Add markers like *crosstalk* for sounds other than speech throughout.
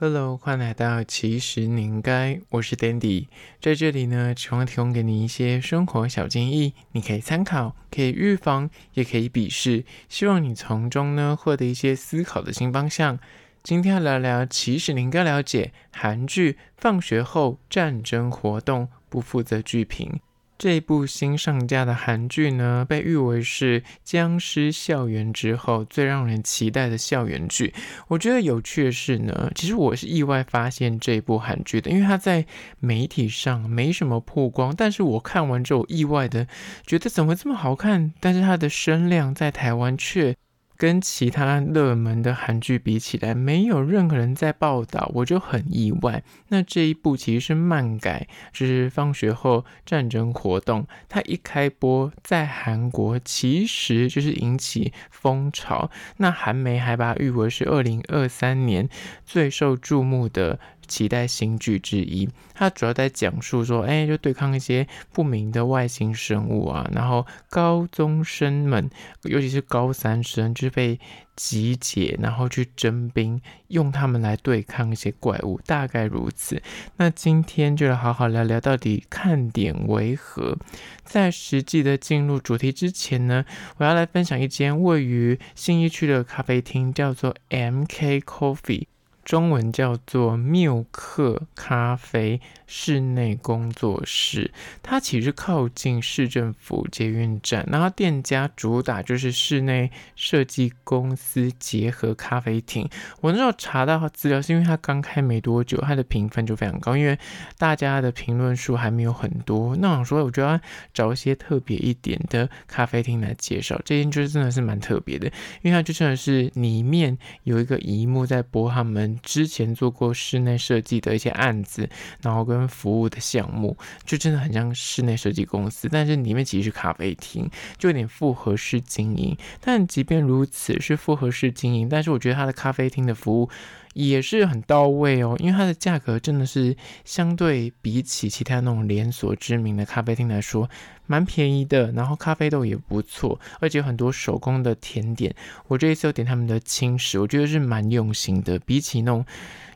Hello，欢迎来到其实你应该，我是 Dandy，在这里呢，希望提供给你一些生活小建议，你可以参考，可以预防，也可以鄙视，希望你从中呢获得一些思考的新方向。今天要聊聊，其实你应该了解韩剧《放学后战争活动》，不负责剧评。这部新上架的韩剧呢，被誉为是僵尸校园之后最让人期待的校园剧。我觉得有趣的是呢，其实我是意外发现这部韩剧的，因为它在媒体上没什么曝光，但是我看完之后意外的觉得怎么这么好看，但是它的声量在台湾却。跟其他热门的韩剧比起来，没有任何人在报道，我就很意外。那这一部其实是漫改，就是放学后战争活动。它一开播在韩国，其实就是引起风潮。那韩媒还把它誉为是二零二三年最受注目的。期待新剧之一，它主要在讲述说，哎，就对抗一些不明的外星生物啊，然后高中生们，尤其是高三生，就是被集结，然后去征兵，用他们来对抗一些怪物，大概如此。那今天就来好好聊聊，到底看点为何？在实际的进入主题之前呢，我要来分享一间位于信义区的咖啡厅，叫做 MK Coffee。中文叫做缪克咖啡室内工作室，它其实靠近市政府捷运站，然后店家主打就是室内设计公司结合咖啡厅。我那时候查到资料，是因为它刚开没多久，它的评分就非常高，因为大家的评论数还没有很多。那我想说，我就要找一些特别一点的咖啡厅来介绍。这间就是真的是蛮特别的，因为它就真的是里面有一个荧幕在播他们。之前做过室内设计的一些案子，然后跟服务的项目，就真的很像室内设计公司，但是里面其实是咖啡厅，就有点复合式经营。但即便如此，是复合式经营，但是我觉得它的咖啡厅的服务也是很到位哦，因为它的价格真的是相对比起其他那种连锁知名的咖啡厅来说，蛮便宜的。然后咖啡豆也不错，而且有很多手工的甜点。我这一次有点他们的轻食，我觉得是蛮用心的。比起那种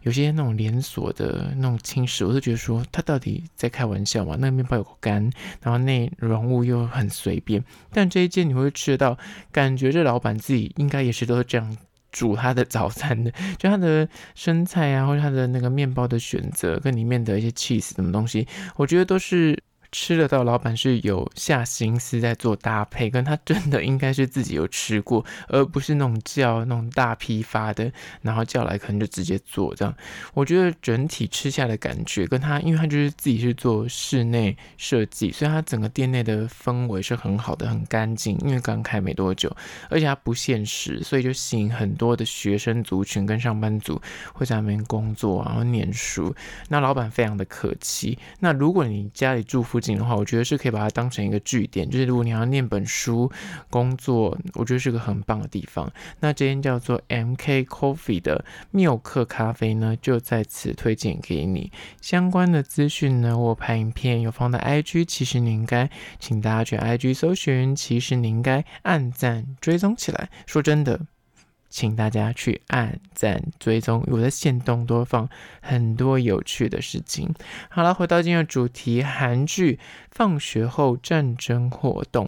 有些那种连锁的那种轻食，我都觉得说他到底在开玩笑嘛？那个面包有干，然后那容物又很随便。但这一间你会吃得到，感觉这老板自己应该也是都是这样。煮他的早餐的，*laughs* 就他的生菜啊，或者他的那个面包的选择，跟里面的一些 cheese 什么东西，我觉得都是。吃得到，老板是有下心思在做搭配，跟他真的应该是自己有吃过，而不是那种叫那种大批发的，然后叫来可能就直接做这样。我觉得整体吃下的感觉，跟他，因为他就是自己是做室内设计，所以他整个店内的氛围是很好的，很干净。因为刚开没多久，而且它不限时，所以就吸引很多的学生族群跟上班族会在那边工作，然后念书。那老板非常的客气。那如果你家里住附近的话，我觉得是可以把它当成一个据点，就是如果你要念本书、工作，我觉得是个很棒的地方。那这间叫做 MK Coffee 的缪克咖啡呢，就在此推荐给你。相关的资讯呢，我拍影片有放在 IG，其实你应该请大家去 IG 搜寻，其实你应该按赞追踪起来。说真的。请大家去按赞追踪，我的线动多放很多有趣的事情。好了，回到今天的主题，韩剧《放学后战争活动》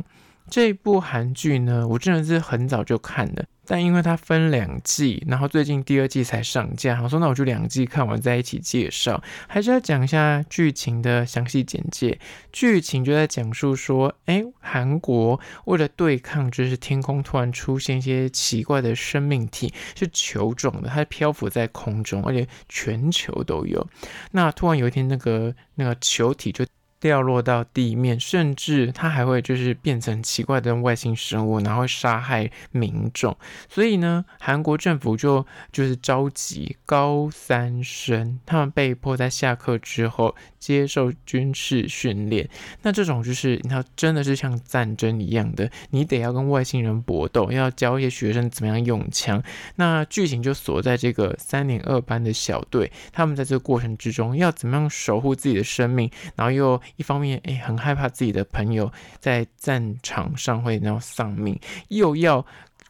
这部韩剧呢，我真的是很早就看了。但因为它分两季，然后最近第二季才上架，我说那我就两季看完在一起介绍，还是要讲一下剧情的详细简介。剧情就在讲述说，哎，韩国为了对抗，就是天空突然出现一些奇怪的生命体，是球状的，它漂浮在空中，而且全球都有。那突然有一天，那个那个球体就。掉落到地面，甚至它还会就是变成奇怪的外星生物，然后杀害民众。所以呢，韩国政府就就是召集高三生，他们被迫在下课之后接受军事训练。那这种就是你要，真的是像战争一样的，你得要跟外星人搏斗，要教一些学生怎么样用枪。那剧情就锁在这个三年二班的小队，他们在这个过程之中要怎么样守护自己的生命，然后又。一方面，哎，很害怕自己的朋友在战场上会那样丧命，又要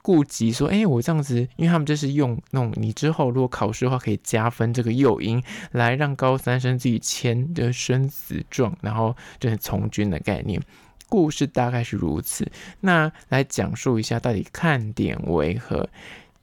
顾及说，哎，我这样子，因为他们这是用那种你之后如果考试的话可以加分这个诱因，来让高三生自己签的生死状，然后就是从军的概念。故事大概是如此。那来讲述一下到底看点为何？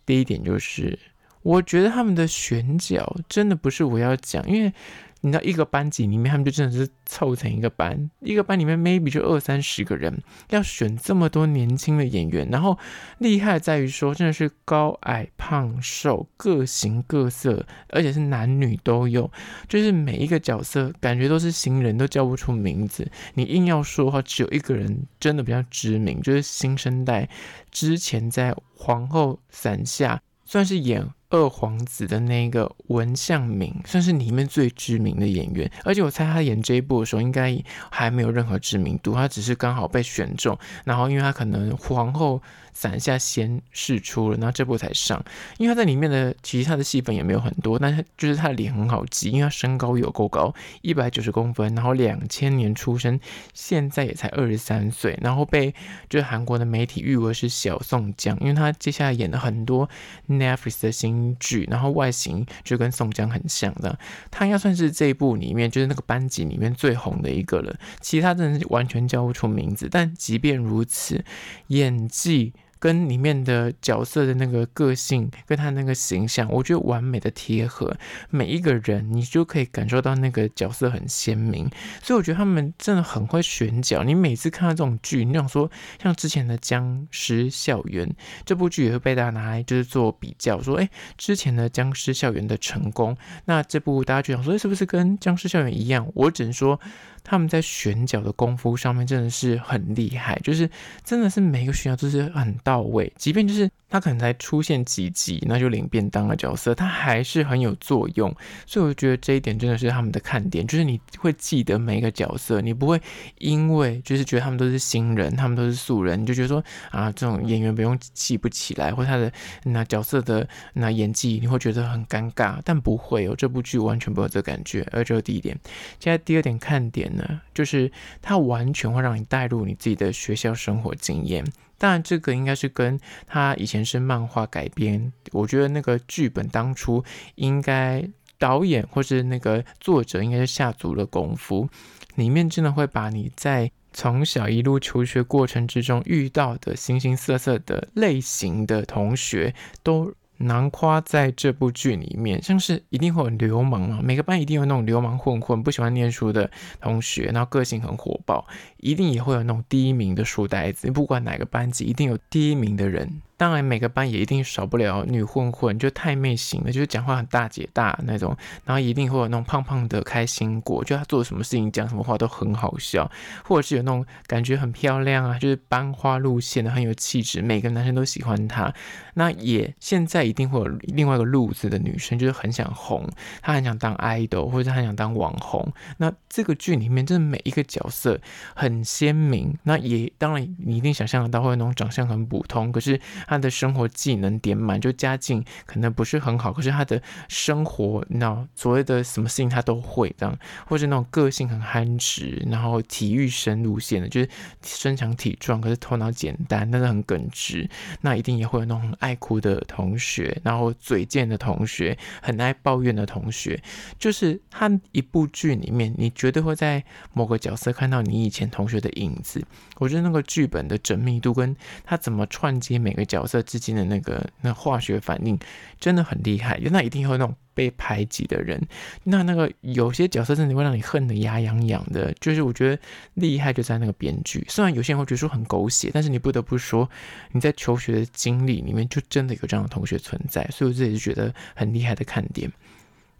第一点就是，我觉得他们的选角真的不是我要讲，因为。你知道一个班级里面，他们就真的是凑成一个班，一个班里面 maybe 就二三十个人，要选这么多年轻的演员，然后厉害在于说，真的是高矮胖瘦，各形各色，而且是男女都有，就是每一个角色感觉都是新人，都叫不出名字。你硬要说的话，只有一个人真的比较知名，就是新生代，之前在《皇后伞下》算是演。二皇子的那个文相明算是里面最知名的演员，而且我猜他演这一部的时候应该还没有任何知名度，他只是刚好被选中，然后因为他可能皇后。伞下先试出了，然后这部才上。因为他在里面的其实他的戏份也没有很多，但是就是他的脸很好记，因为他身高有够高，一百九十公分，然后两千年出生，现在也才二十三岁，然后被就是韩国的媒体誉为是小宋江，因为他接下来演了很多 Netflix 的新剧，然后外形就跟宋江很像的。他应该算是这一部里面就是那个班级里面最红的一个了，其他真的是完全叫不出名字。但即便如此，演技。跟里面的角色的那个个性，跟他那个形象，我觉得完美的贴合。每一个人，你就可以感受到那个角色很鲜明。所以我觉得他们真的很会选角。你每次看到这种剧，你想说，像之前的《僵尸校园》这部剧，也会被大家拿来就是做比较，说，哎，之前的《僵尸校园》的成功，那这部大家就想说，是不是跟《僵尸校园》一样？我只能说。他们在选角的功夫上面真的是很厉害，就是真的是每个选角都是很到位，即便就是。他可能才出现几集，那就领便当的角色，他还是很有作用，所以我觉得这一点真的是他们的看点，就是你会记得每一个角色，你不会因为就是觉得他们都是新人，他们都是素人，你就觉得说啊，这种演员不用记不起来，或他的那角色的那演技，你会觉得很尴尬，但不会哦，这部剧完全不会有这感觉。而这是第一点，现在第二点看点呢，就是它完全会让你带入你自己的学校生活经验。当然，这个应该是跟他以前是漫画改编。我觉得那个剧本当初应该导演或是那个作者应该是下足了功夫，里面真的会把你在从小一路求学过程之中遇到的形形色色的类型的同学都。囊括在这部剧里面，像是一定会有流氓啊，每个班一定有那种流氓混混，不喜欢念书的同学，然后个性很火爆，一定也会有那种第一名的书呆子，不管哪个班级，一定有第一名的人。当然，每个班也一定少不了女混混，就太妹型的，就是讲话很大姐大那种。然后一定会有那种胖胖的开心果，就她做什么事情、讲什么话都很好笑，或者是有那种感觉很漂亮啊，就是班花路线的，很有气质，每个男生都喜欢她。那也现在一定会有另外一个路子的女生，就是很想红，她很想当 idol，或者她很想当网红。那这个剧里面，真的每一个角色很鲜明。那也当然，你一定想象得到会有那种长相很普通，可是。他的生活技能点满，就家境可能不是很好，可是他的生活，你知道所谓的什么事情他都会这样，或者那种个性很憨直，然后体育生路线的，就是身强体壮，可是头脑简单，但是很耿直，那一定也会有那种很爱哭的同学，然后嘴贱的同学，很爱抱怨的同学，就是他一部剧里面，你绝对会在某个角色看到你以前同学的影子。我觉得那个剧本的缜密度跟他怎么串接每个角。角色之间的那个那化学反应真的很厉害，那一定会有那种被排挤的人，那那个有些角色真的会让你恨得牙痒痒的。就是我觉得厉害就在那个编剧，虽然有些人会觉得说很狗血，但是你不得不说你在求学的经历里面就真的有这样的同学存在，所以我自己是觉得很厉害的看点。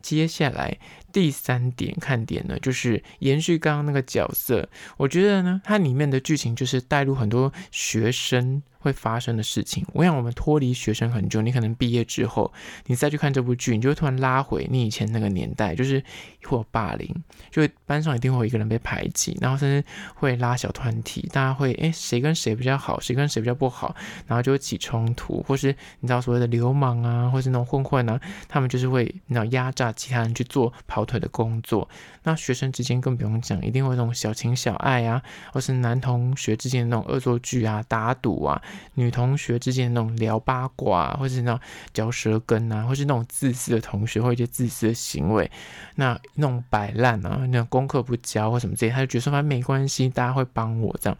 接下来第三点看点呢，就是延续刚刚那个角色，我觉得呢，它里面的剧情就是带入很多学生。会发生的事情，我想我们脱离学生很久，你可能毕业之后，你再去看这部剧，你就会突然拉回你以前那个年代，就是会有霸凌，就会班上一定会有一个人被排挤，然后甚至会拉小团体，大家会诶，谁跟谁比较好，谁跟谁比较不好，然后就会起冲突，或是你知道所谓的流氓啊，或是那种混混啊，他们就是会你知道压榨其他人去做跑跑腿的工作。那学生之间更不用讲，一定会那种小情小爱啊，或是男同学之间的那种恶作剧啊、打赌啊。女同学之间的那种聊八卦，或是那种嚼舌根啊，或是那种自私的同学，或一些自私的行为，那那种摆烂啊，那种功课不交或什么这些，他就觉得说反正没关系，大家会帮我这样，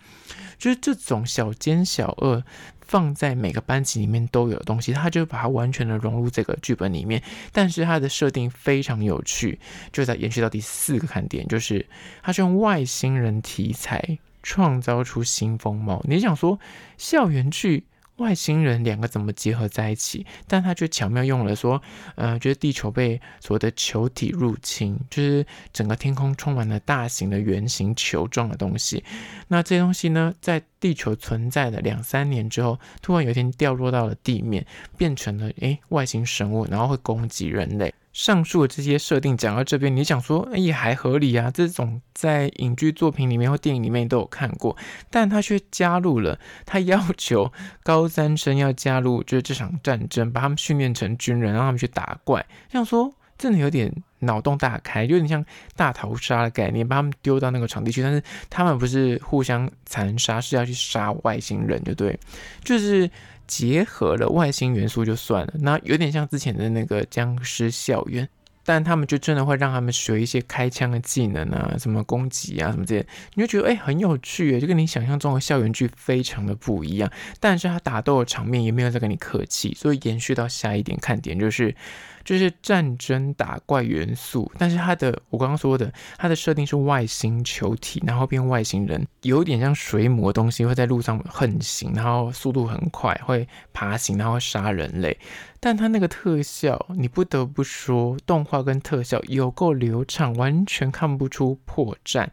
就是这种小奸小恶。放在每个班级里面都有东西，他就把它完全的融入这个剧本里面。但是它的设定非常有趣，就在延续到第四个看点，就是它是用外星人题材创造出新风貌。你想说校园剧？外星人两个怎么结合在一起？但他却巧妙用了说，呃，就是地球被所谓的球体入侵，就是整个天空充满了大型的圆形球状的东西。那这些东西呢，在地球存在的两三年之后，突然有一天掉落到了地面，变成了诶外星生物，然后会攻击人类。上述的这些设定讲到这边，你想说，哎，也还合理啊。这种在影剧作品里面或电影里面都有看过，但他却加入了，他要求高三生要加入，就是这场战争，把他们训练成军人，让他们去打怪。想说，真的有点脑洞大开，有点像大逃杀的概念，把他们丢到那个场地去。但是他们不是互相残杀，是要去杀外星人，对不对？就是。结合了外星元素就算了，那有点像之前的那个僵尸校园，但他们就真的会让他们学一些开枪的技能啊，什么攻击啊，什么这些，你就觉得哎、很有趣，就跟你想象中的校园剧非常的不一样。但是他打斗的场面也没有在跟你客气，所以延续到下一点看点就是。就是战争打怪元素，但是它的我刚刚说的，它的设定是外星球体，然后变外星人，有点像水母的东西会在路上横行，然后速度很快，会爬行，然后杀人类。但它那个特效，你不得不说，动画跟特效有够流畅，完全看不出破绽。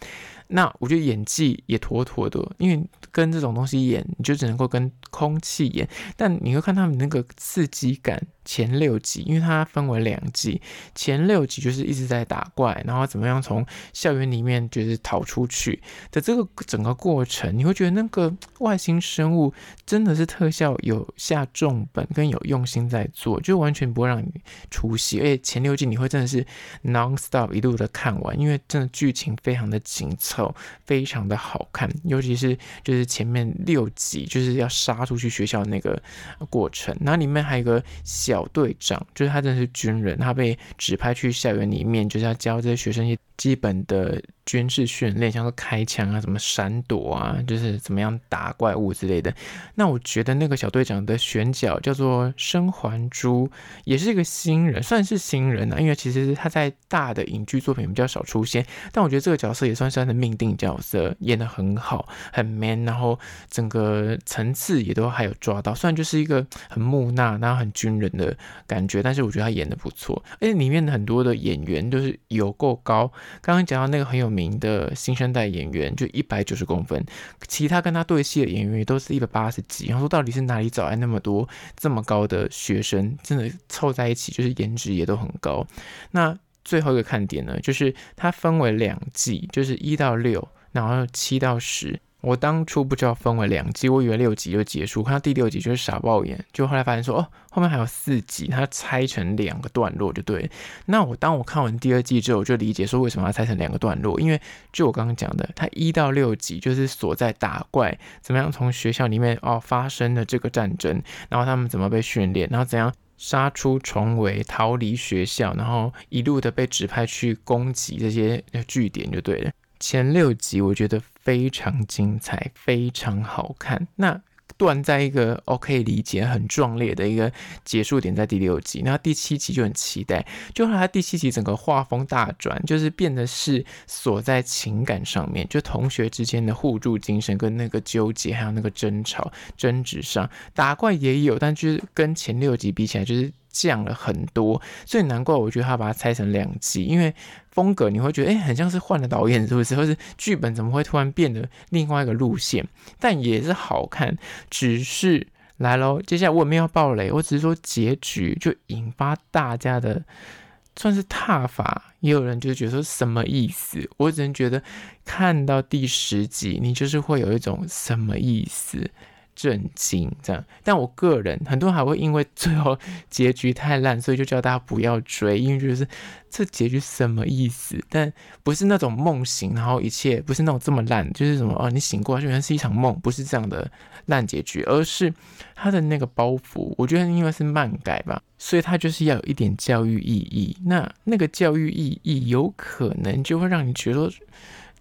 那我觉得演技也妥妥的，因为跟这种东西演，你就只能够跟空气演。但你会看他们那个刺激感。前六集，因为它分为两季，前六集就是一直在打怪，然后怎么样从校园里面就是逃出去的这个整个过程，你会觉得那个外星生物真的是特效有下重本跟有用心在做，就完全不会让你出戏。而且前六集你会真的是 non stop 一路的看完，因为真的剧情非常的紧凑，非常的好看，尤其是就是前面六集就是要杀出去学校那个过程，那里面还有个小。小队长就是他，真的是军人，他被指派去校园里面，就是要教这些学生一些基本的。军事训练，像是开枪啊，什么闪躲啊，就是怎么样打怪物之类的。那我觉得那个小队长的选角叫做生还珠，也是一个新人，算是新人啊。因为其实他在大的影剧作品比较少出现，但我觉得这个角色也算是他的命定角色，演得很好，很 man，然后整个层次也都还有抓到。虽然就是一个很木讷，然后很军人的感觉，但是我觉得他演得不错。而且里面的很多的演员都是有够高。刚刚讲到那个很有名。的新生代演员就一百九十公分，其他跟他对戏的演员也都是一百八十几。然后说到底是哪里找来那么多这么高的学生？真的凑在一起，就是颜值也都很高。那最后一个看点呢，就是它分为两季，就是一到六，然后七到十。我当初不知道分为两集，我以为六集就结束。看到第六集就是傻爆眼，就后来发现说哦，后面还有四集，它拆成两个段落就对。那我当我看完第二季之后，我就理解说为什么要拆成两个段落，因为就我刚刚讲的，它一到六集就是所在打怪，怎么样从学校里面哦发生的这个战争，然后他们怎么被训练，然后怎样杀出重围逃离学校，然后一路的被指派去攻击这些 *laughs* 据点就对了。前六集我觉得非常精彩，非常好看。那断在一个 OK 理解很壮烈的一个结束点，在第六集。那第七集就很期待，就后来他第七集整个画风大转，就是变得是锁在情感上面，就同学之间的互助精神跟那个纠结，还有那个争吵、争执上，打怪也有，但就是跟前六集比起来，就是。降了很多，所以难怪我觉得他把它拆成两集，因为风格你会觉得，哎、很像是换了导演，是不是？或是剧本怎么会突然变得另外一个路线？但也是好看，只是来喽，接下来我也没有爆雷，我只是说结局就引发大家的算是踏伐，也有人就觉得说什么意思？我只能觉得看到第十集，你就是会有一种什么意思？震惊这样。但我个人，很多人还会因为最后结局太烂，所以就叫大家不要追，因为就是这结局什么意思？但不是那种梦醒，然后一切不是那种这么烂，就是什么哦，你醒过来就原来是一场梦，不是这样的烂结局，而是他的那个包袱，我觉得因为是漫改吧，所以他就是要有一点教育意义。那那个教育意义有可能就会让你觉得。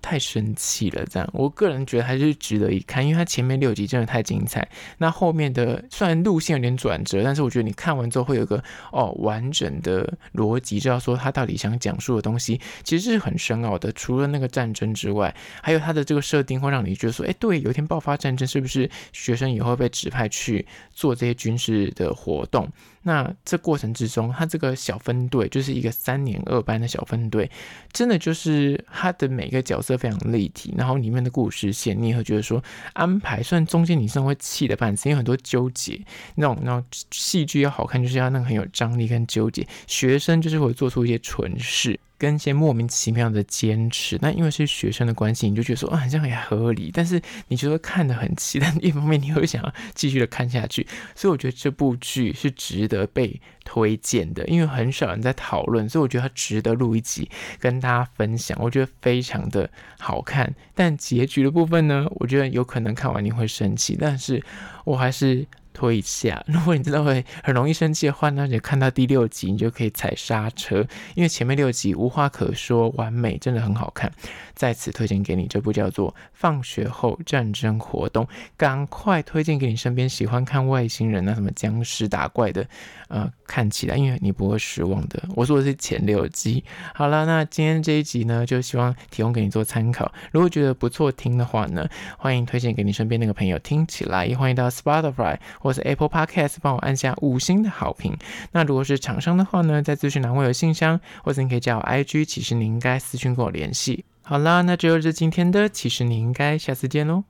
太生气了，这样我个人觉得还是值得一看，因为它前面六集真的太精彩。那后面的虽然路线有点转折，但是我觉得你看完之后会有个哦完整的逻辑，知道说他到底想讲述的东西其实是很深奥的。除了那个战争之外，还有他的这个设定会让你觉得说，哎，对，有一天爆发战争，是不是学生也会被指派去做这些军事的活动？那这过程之中，他这个小分队就是一个三年二班的小分队，真的就是他的每个角色非常立体，然后里面的故事线你也会觉得说安排，虽然中间你是会气的半死，因为很多纠结，那种那种戏剧要好看，就是要那个很有张力跟纠结，学生就是会做出一些蠢事。跟一些莫名其妙的坚持，那因为是学生的关系，你就觉得说啊，好像也合理。但是你觉得看得很气，*laughs* 但一方面你又想要继续的看下去，所以我觉得这部剧是值得被推荐的，因为很少人在讨论，所以我觉得它值得录一集跟大家分享。我觉得非常的好看，但结局的部分呢，我觉得有可能看完你会生气，但是我还是。推一下，*laughs* 如果你真的会很容易生气的话，那你看到第六集，你就可以踩刹车，因为前面六集无话可说，完美，真的很好看。在此推荐给你这部叫做《放学后战争活动》，赶快推荐给你身边喜欢看外星人啊、什么僵尸打怪的，呃，看起来，因为你不会失望的。我说的是前六集。好了，那今天这一集呢，就希望提供给你做参考。如果觉得不错听的话呢，欢迎推荐给你身边那个朋友听起来，也欢迎到 Spotify。或是 Apple Podcast 帮我按下五星的好评。那如果是厂商的话呢，在资讯栏会有信箱，或者你可以加我 IG，其实你应该私讯跟我联系。好啦，那这就是今天的，其实你应该下次见喽。